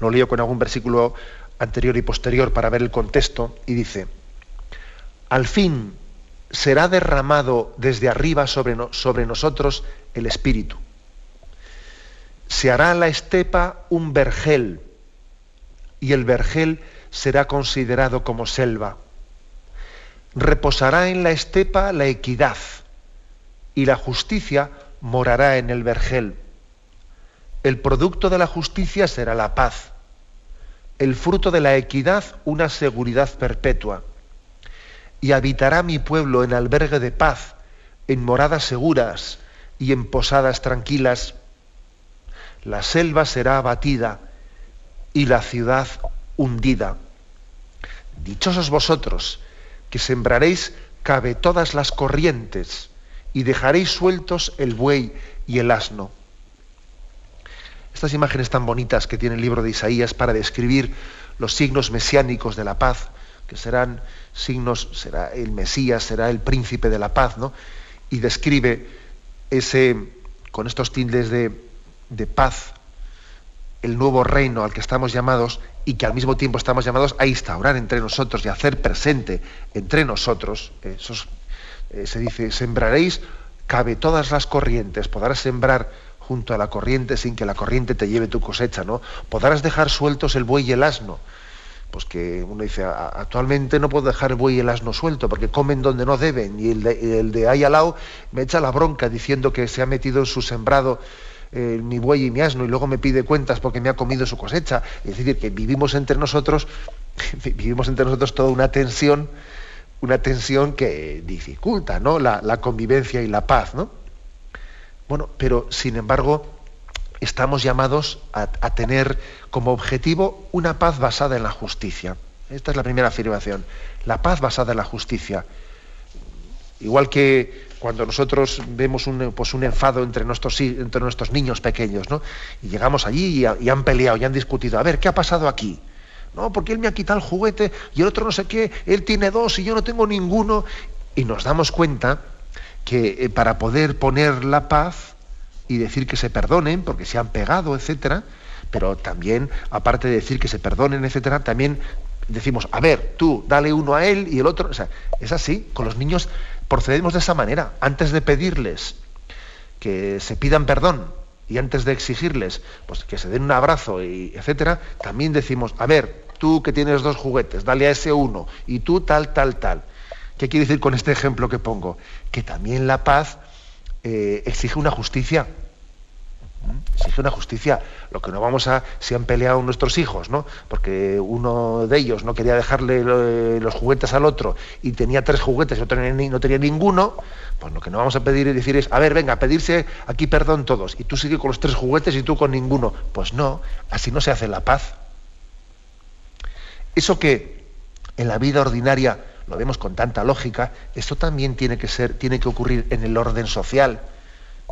lo leo con algún versículo anterior y posterior para ver el contexto, y dice, al fin será derramado desde arriba sobre, nosotros el Espíritu. Se hará la estepa un vergel y el vergel será considerado como selva. Reposará en la estepa la equidad y la justicia morará en el vergel. El producto de la justicia será la paz, el fruto de la equidad una seguridad perpetua y habitará mi pueblo en albergue de paz, en moradas seguras y en posadas tranquilas. La selva será abatida y la ciudad hundida. Dichosos vosotros, que sembraréis cabe todas las corrientes y dejaréis sueltos el buey y el asno. Estas imágenes tan bonitas que tiene el libro de Isaías para describir los signos mesiánicos de la paz, que serán signos, será el Mesías, será el príncipe de la paz, ¿no? Y describe ese, con estos tildes de, paz, el nuevo reino al que estamos llamados y que al mismo tiempo estamos llamados a instaurar entre nosotros y hacer presente entre nosotros. Esos, eh, se dice, sembraréis, cabe todas las corrientes, podrás sembrar junto a la corriente sin que la corriente te lleve tu cosecha, ¿no? Podrás dejar sueltos el buey y el asno pues que uno dice, actualmente no puedo dejar buey y el asno suelto porque comen donde no deben y el de, ahí al lado me echa la bronca diciendo que se ha metido en su sembrado eh, mi buey y mi asno y luego me pide cuentas porque me ha comido su cosecha. Es decir, que vivimos entre nosotros, vivimos entre nosotros toda una tensión, una tensión que dificulta ¿no? la, la convivencia y la paz. ¿no? Bueno, pero sin embargo, estamos llamados a, tener como objetivo una paz basada en la justicia. Esta es la primera afirmación, la paz basada en la justicia. Igual que cuando nosotros vemos un, pues un enfado entre nuestros, entre nuestros niños pequeños, ¿no? Y llegamos allí y, han peleado y han discutido, a ver, ¿qué ha pasado aquí? No, porque él me ha quitado el juguete y el otro no sé qué, él tiene dos y yo no tengo ninguno. Y nos damos cuenta que eh, para poder poner la paz y decir que se perdonen porque se han pegado, etcétera, pero también, aparte de decir que se perdonen, etcétera, también decimos, a ver, tú dale uno a él y el otro. O sea, es así, con los niños procedemos de esa manera. Antes de pedirles que se pidan perdón y antes de exigirles pues, que se den un abrazo, y etcétera, también decimos, a ver, tú que tienes dos juguetes, dale a ese uno, y tú tal, tal, tal. ¿Qué quiere decir con este ejemplo que pongo? Que también la paz eh, exige una justicia. Exige una justicia. Lo que no vamos a, si han peleado nuestros hijos, ¿no? Porque uno de ellos no quería dejarle los juguetes al otro y tenía tres juguetes y otro no tenía ninguno, pues lo que no vamos a pedir y decir es, a ver, venga, pedirse aquí perdón todos, y tú sigues con los tres juguetes y tú con ninguno. Pues no, así no se hace la paz. Eso que en la vida ordinaria lo vemos con tanta lógica, esto también tiene que ser, tiene que ocurrir en el orden social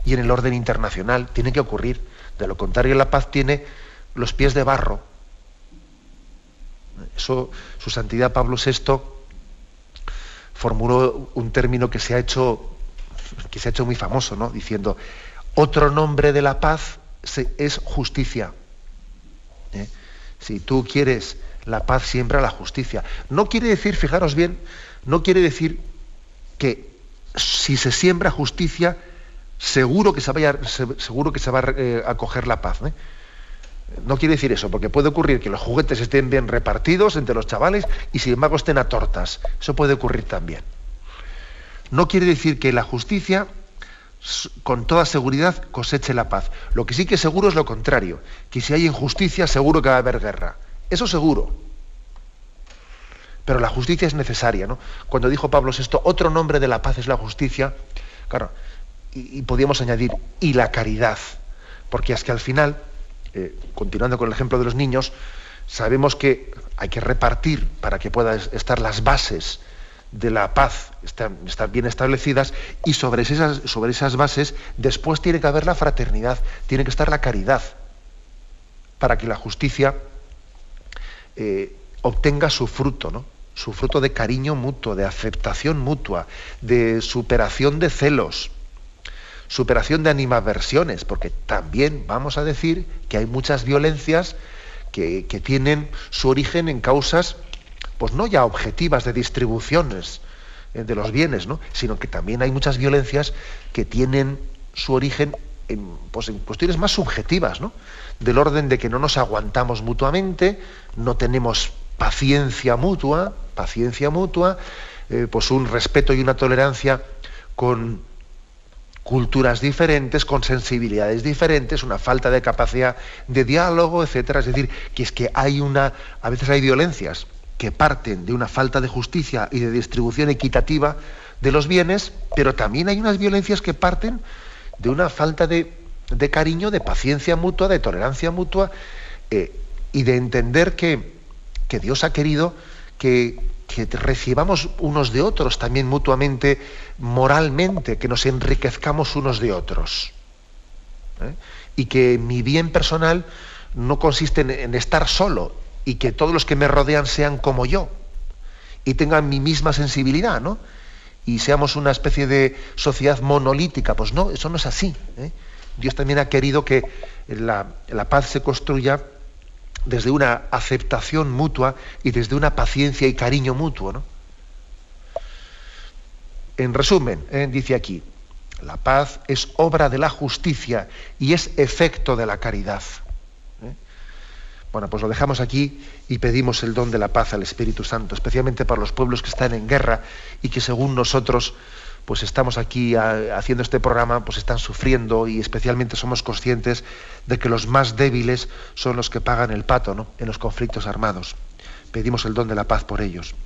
y en el orden internacional, tiene que ocurrir. De lo contrario, la paz tiene los pies de barro. Eso, su santidad Pablo VI formuló un término que se ha hecho, que se ha hecho muy famoso, ¿no? diciendo, otro nombre de la paz es justicia. ¿eh? Si tú quieres la paz siempre la justicia. No quiere decir, fijaros bien, no quiere decir que si se siembra justicia, seguro que se, vaya, seguro que se va eh, a coger la paz. ¿eh? No quiere decir eso, porque puede ocurrir que los juguetes estén bien repartidos entre los chavales y sin embargo estén a tortas. Eso puede ocurrir también. No quiere decir que la justicia con toda seguridad coseche la paz. Lo que sí que seguro es lo contrario, que si hay injusticia seguro que va a haber guerra. Eso seguro. Pero la justicia es necesaria, ¿no? Cuando dijo Pablo VI, otro nombre de la paz es la justicia, claro, y, podíamos añadir, y la caridad, porque es que al final, eh, continuando con el ejemplo de los niños, sabemos que hay que repartir para que puedan estar las bases de la paz estar, bien establecidas y sobre esas, sobre esas bases después tiene que haber la fraternidad, tiene que estar la caridad, para que la justicia eh, obtenga su fruto, ¿no? su fruto de cariño mutuo, de aceptación mutua, de superación de celos, superación de animaversiones, porque también vamos a decir que hay muchas violencias que, tienen su origen en causas, pues no ya objetivas de distribuciones eh, de los bienes, ¿no? sino que también hay muchas violencias que tienen su origen en, pues, cuestiones más subjetivas, ¿no? del orden de que no nos aguantamos mutuamente, no tenemos paciencia mutua, paciencia mutua, eh, pues un respeto y una tolerancia con culturas diferentes, con sensibilidades diferentes, una falta de capacidad de diálogo, etcétera. Es decir, que es que hay una, a veces hay violencias que parten de una falta de justicia y de distribución equitativa de los bienes, pero también hay unas violencias que parten de una falta de de cariño, de paciencia mutua, de tolerancia mutua eh, y de entender que, Dios ha querido que, recibamos unos de otros también mutuamente, moralmente, que nos enriquezcamos unos de otros. ¿eh? Y que mi bien personal no consiste en, estar solo y que todos los que me rodean sean como yo y tengan mi misma sensibilidad, ¿no? Y seamos una especie de sociedad monolítica. Pues no, eso no es así. ¿eh? Dios también ha querido que la, paz se construya desde una aceptación mutua y desde una paciencia y cariño mutuo. En resumen, eh, dice aquí, la paz es obra de la justicia y es efecto de la caridad. ¿eh? Bueno, pues lo dejamos aquí y pedimos el don de la paz al Espíritu Santo, especialmente para los pueblos que están en guerra y que según nosotros pues estamos aquí haciendo este programa, pues están sufriendo y especialmente somos conscientes de que los más débiles son los que pagan el pato ¿no? en los conflictos armados. Pedimos el don de la paz por ellos.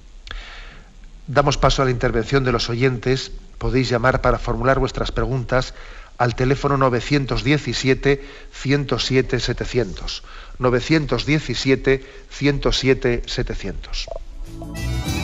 Damos paso a la intervención de los oyentes. Podéis llamar para formular vuestras preguntas al teléfono 917-107-700. 917-107-700.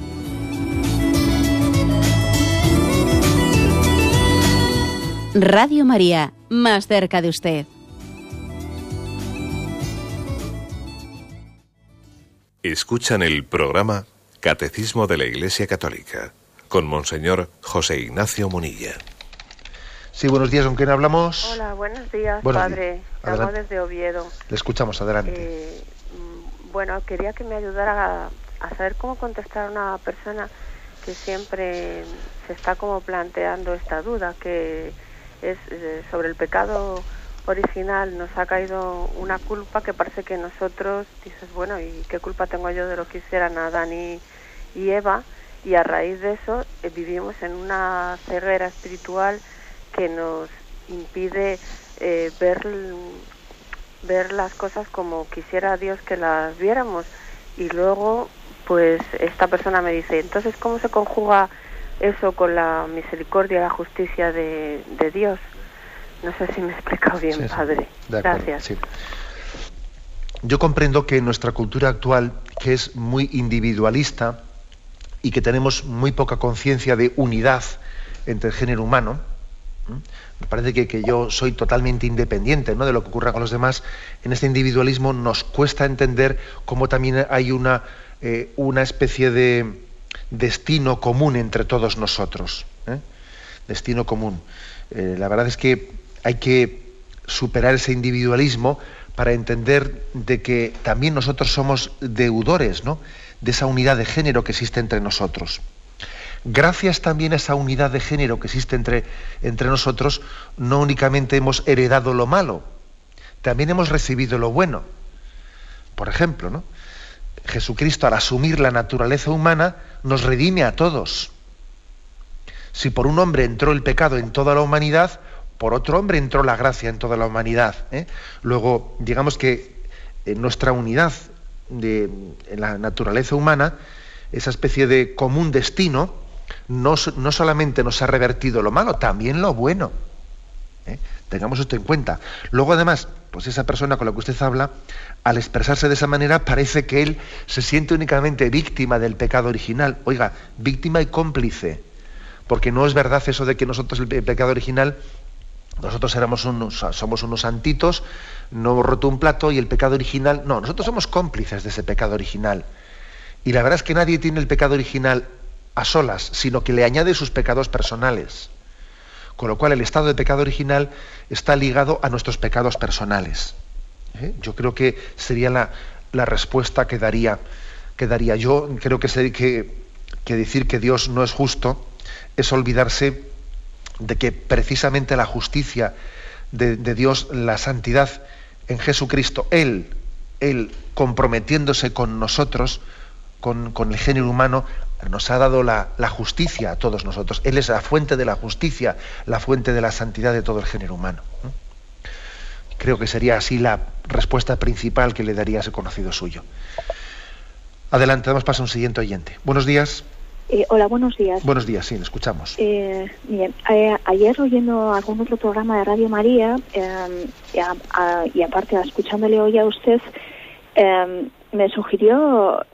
Radio María, más cerca de usted. Escuchan el programa Catecismo de la Iglesia Católica con Monseñor José Ignacio Munilla. Sí, buenos días, ¿con quién hablamos? Hola, buenos días, padre. Días. desde Oviedo. Le escuchamos, adelante. Eh, mm, bueno, quería que me ayudara a, saber cómo contestar a una persona que siempre se está como planteando esta duda, que es eh, sobre el pecado original nos ha caído una culpa que parece que nosotros dices, bueno, ¿y qué culpa tengo yo de lo que hicieran Adán y, y Eva? y a raíz de eso eh, vivimos en una ceguera espiritual que nos impide eh, ver, ver las cosas como quisiera Dios que las viéramos. Y luego, pues esta persona me dice, entonces, ¿cómo se conjuga eso con la misericordia y la justicia de, Dios? No sé si me he explicado bien, Padre. Gracias. Yo comprendo que nuestra cultura actual, que es muy individualista, y que tenemos muy poca conciencia de unidad entre el género humano, me parece que, yo soy totalmente independiente ¿no? de lo que ocurra con los demás, en este individualismo nos cuesta entender cómo también hay una, eh, una especie de destino común entre todos nosotros. ¿eh? Destino común. Eh, la verdad es que hay que superar ese individualismo para entender de que también nosotros somos deudores, ¿no? de esa unidad de género que existe entre nosotros. Gracias también a esa unidad de género que existe entre, entre nosotros, no únicamente hemos heredado lo malo, también hemos recibido lo bueno. Por ejemplo, ¿no? Jesucristo al asumir la naturaleza humana nos redime a todos. Si por un hombre entró el pecado en toda la humanidad, por otro hombre entró la gracia en toda la humanidad. ¿eh? Luego, digamos que en nuestra unidad de la naturaleza humana, esa especie de común destino, no, solamente nos ha revertido lo malo, también lo bueno. ¿eh? Tengamos esto en cuenta. Luego, además, pues esa persona con la que usted habla, al expresarse de esa manera, parece que él se siente únicamente víctima del pecado original. Oiga, víctima y cómplice. Porque no es verdad eso de que nosotros el pecado original nosotros éramos unos, somos unos santitos, no hemos roto un plato y el pecado original, no, nosotros somos cómplices de ese pecado original. Y la verdad es que nadie tiene el pecado original a solas, sino que le añade sus pecados personales. Con lo cual el estado de pecado original está ligado a nuestros pecados personales. ¿Eh? Yo creo que sería la, respuesta que daría, que daría. Yo creo que, que, que decir que Dios no es justo es olvidarse de que precisamente la justicia de, Dios, la santidad en Jesucristo, Él, Él comprometiéndose con nosotros, con, el género humano, nos ha dado la, justicia a todos nosotros. Él es la fuente de la justicia, la fuente de la santidad de todo el género humano. Creo que sería así la respuesta principal que le daría a ese conocido suyo. Adelante, damos paso a un siguiente oyente. Buenos días. Eh, hola, buenos días. Buenos días, sí, le escuchamos. Eh, bien, eh, ayer oyendo algún otro programa de Radio María y, aparte escuchándole hoy a usted, me sugirió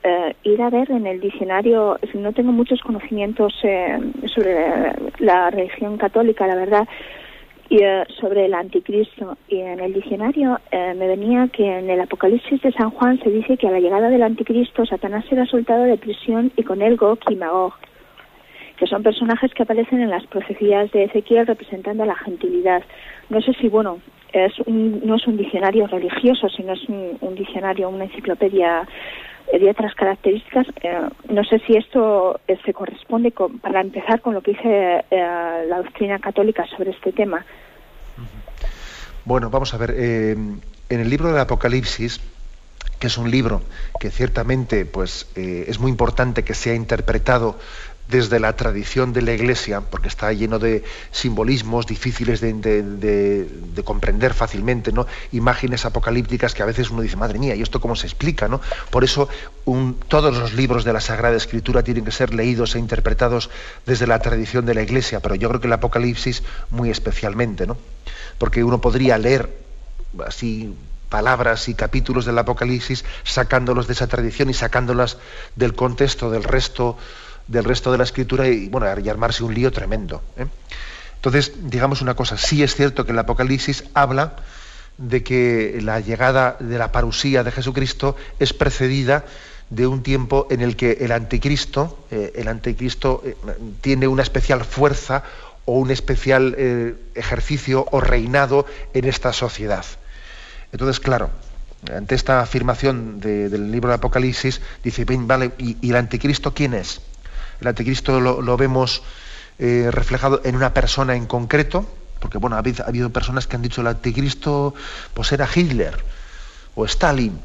ir a ver en el diccionario, no tengo muchos conocimientos sobre la religión católica, la verdad, y, sobre el anticristo. Y en el diccionario me venía que en el Apocalipsis de San Juan se dice que a la llegada del anticristo Satanás será soltado de prisión y con él Gog y Magog, que son personajes que aparecen en las profecías de Ezequiel representando a la gentilidad. No sé si, bueno, es no es un diccionario religioso, sino es un diccionario, una enciclopedia de otras características. Eh, no sé si esto eh, se corresponde para empezar con lo que dice eh, la doctrina católica sobre este tema. Bueno, vamos a ver, eh, en el libro del Apocalipsis, que es un libro que ciertamente pues, es muy importante que sea interpretado desde la tradición de la Iglesia, porque está lleno de simbolismos difíciles de, comprender fácilmente, ¿no? imágenes apocalípticas que a veces uno dice, madre mía, ¿y esto cómo se explica? ¿no? Por eso todos los libros de la Sagrada Escritura tienen que ser leídos e interpretados desde la tradición de la Iglesia, pero yo creo que el Apocalipsis muy especialmente, ¿no? porque uno podría leer así palabras y capítulos del Apocalipsis sacándolos de esa tradición y sacándolas del contexto del resto del resto de la escritura y, bueno, y armarse un lío tremendo. ¿eh? Entonces, digamos una cosa, sí es cierto que el Apocalipsis habla de que la llegada de la parusía de Jesucristo es precedida de un tiempo en el que el anticristo, eh, el anticristo eh, tiene una especial fuerza o un especial ejercicio o reinado en esta sociedad. Entonces, claro, ante esta afirmación del libro del Apocalipsis, dice, vale, ¿y, el anticristo quién es? El anticristo lo, vemos eh, reflejado en una persona en concreto, porque bueno, ha habido, personas que han dicho el anticristo pues era Hitler o Stalin,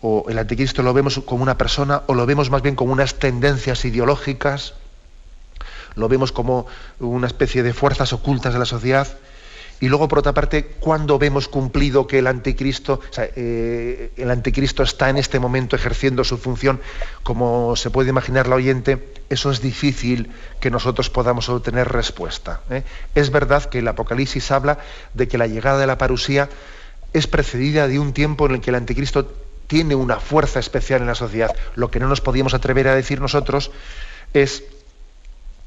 o el anticristo lo vemos como una persona, o lo vemos más bien como unas tendencias ideológicas, lo vemos como una especie de fuerzas ocultas de la sociedad. Y luego, por otra parte, cuando vemos cumplido que el anticristo, eh, el anticristo está en este momento ejerciendo su función, como se puede imaginar la oyente, eso es difícil que nosotros podamos obtener respuesta. ¿eh? Es verdad que el Apocalipsis habla de que la llegada de la parusía es precedida de un tiempo en el que el anticristo tiene una fuerza especial en la sociedad. Lo que no nos podíamos atrever a decir nosotros es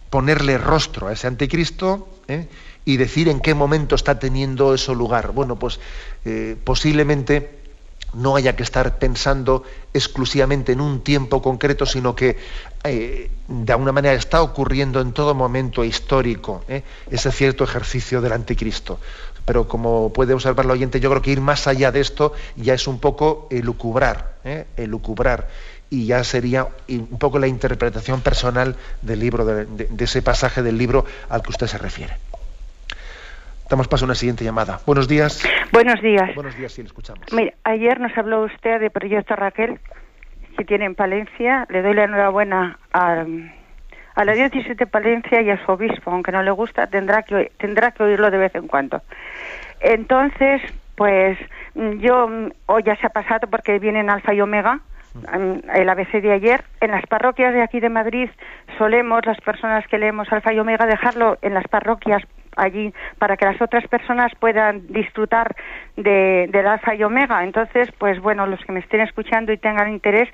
ponerle rostro a ese anticristo. ¿eh? Y decir en qué momento está teniendo eso lugar. Bueno, pues eh, posiblemente no haya que estar pensando exclusivamente en un tiempo concreto, sino que eh, de alguna manera está ocurriendo en todo momento histórico ¿eh? ese cierto ejercicio del anticristo. Pero como puede observar el oyente, yo creo que ir más allá de esto ya es un poco elucubrar, elucubrar y ya sería un poco la interpretación personal del libro, de ese pasaje del libro al que usted se refiere. Damos paso a una siguiente llamada. Buenos días. Buenos días. Buenos días, sí, le escuchamos. Mira, ayer nos habló usted de Proyecto Raquel, que tiene en Palencia. Le doy la enhorabuena a, a la diócesis de Palencia y a su obispo. Aunque no le gusta, tendrá que, tendrá que oírlo de vez en cuando. Entonces, pues yo, hoy ya se ha pasado porque vienen Alfa y Omega, el ABC de ayer. En las parroquias de aquí de Madrid solemos, las personas que leemos Alfa y Omega, dejarlo en las parroquias allí para que las otras personas puedan disfrutar de, del alfa y omega. Entonces, pues bueno, los que me estén escuchando y tengan interés,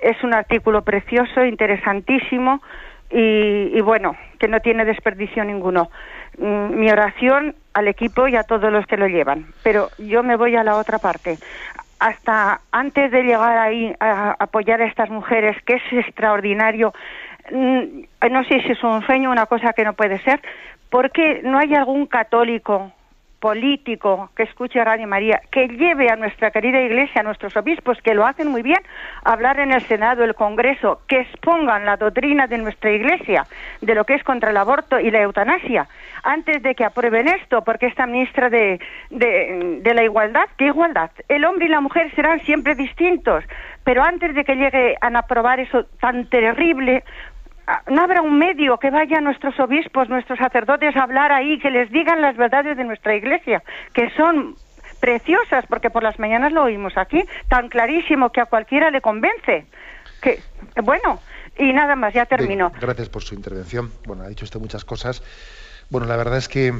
es un artículo precioso, interesantísimo y, y bueno, que no tiene desperdicio ninguno. Mm, mi oración al equipo y a todos los que lo llevan. Pero yo me voy a la otra parte hasta antes de llegar ahí a apoyar a estas mujeres, que es extraordinario, mm, no sé si es un sueño, una cosa que no puede ser, ¿Por qué no hay algún católico político que escuche a Radio María, que lleve a nuestra querida Iglesia, a nuestros obispos, que lo hacen muy bien, a hablar en el Senado, el Congreso, que expongan la doctrina de nuestra Iglesia de lo que es contra el aborto y la eutanasia, antes de que aprueben esto, porque esta ministra de, de, la igualdad, ¿qué igualdad? El hombre y la mujer serán siempre distintos, pero antes de que llegue a aprobar eso tan terrible, no habrá un medio que vaya a nuestros obispos, nuestros sacerdotes a hablar ahí, que les digan las verdades de nuestra iglesia, que son preciosas, porque por las mañanas lo oímos aquí, tan clarísimo que a cualquiera le convence. Que, bueno, y nada más, ya termino. gracias por su intervención. Bueno, ha dicho usted muchas cosas. Bueno, la verdad es que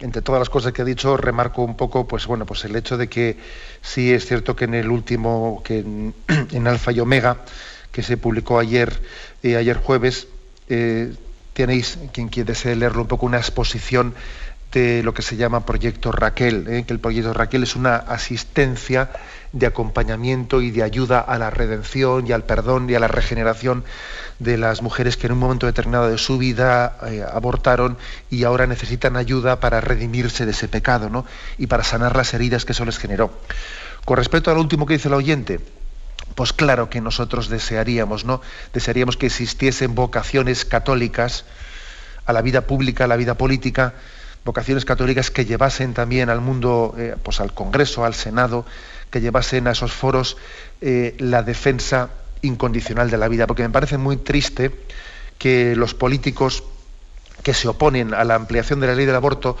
entre todas las cosas que ha dicho, remarco un poco, pues bueno, pues el hecho de que sí es cierto que en el último, que en, en Alfa y Omega, que se publicó ayer, eh, ayer jueves, eh, tenéis, quien quiere leerlo un poco, una exposición de lo que se llama Proyecto Raquel, eh, que el Proyecto Raquel es una asistencia de acompañamiento y de ayuda a la redención y al perdón y a la regeneración de las mujeres que en un momento determinado de su vida abortaron y ahora necesitan ayuda para redimirse de ese pecado ¿no? y para sanar las heridas que eso les generó. Con respecto al último que dice el oyente, pues claro que nosotros desearíamos, ¿no? Desearíamos que existiesen vocaciones católicas a la vida pública, a la vida política, vocaciones católicas que llevasen también al mundo, eh, pues al Congreso, al Senado, que llevasen a esos foros eh, la defensa incondicional de la vida, porque me parece muy triste que los políticos que se oponen a la ampliación de la ley del aborto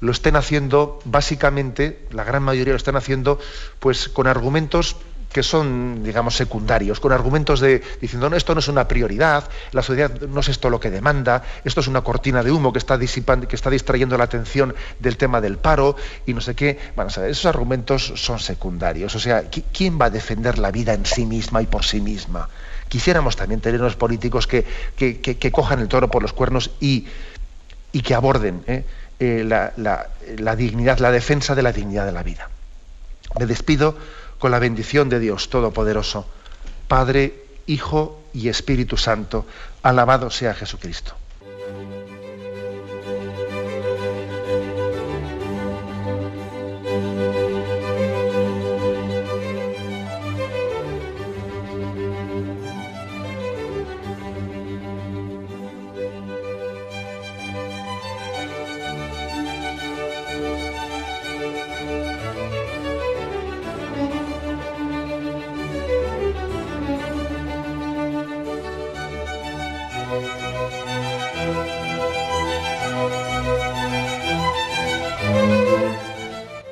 lo estén haciendo básicamente, la gran mayoría lo están haciendo, pues con argumentos que son, digamos, secundarios, con argumentos de diciendo, no, esto no es una prioridad, la sociedad no es esto lo que demanda, esto es una cortina de humo que está disipando, que está distrayendo la atención del tema del paro y no sé qué. Bueno, esos argumentos son secundarios. O sea, ¿quién va a defender la vida en sí misma y por sí misma? Quisiéramos también tener unos políticos que, que, cojan el toro por los cuernos y, y que aborden ¿eh? Eh, la, la dignidad, la defensa de la dignidad de la vida. Me despido con la bendición de Dios Todopoderoso, Padre, Hijo y Espíritu Santo. Alabado sea Jesucristo.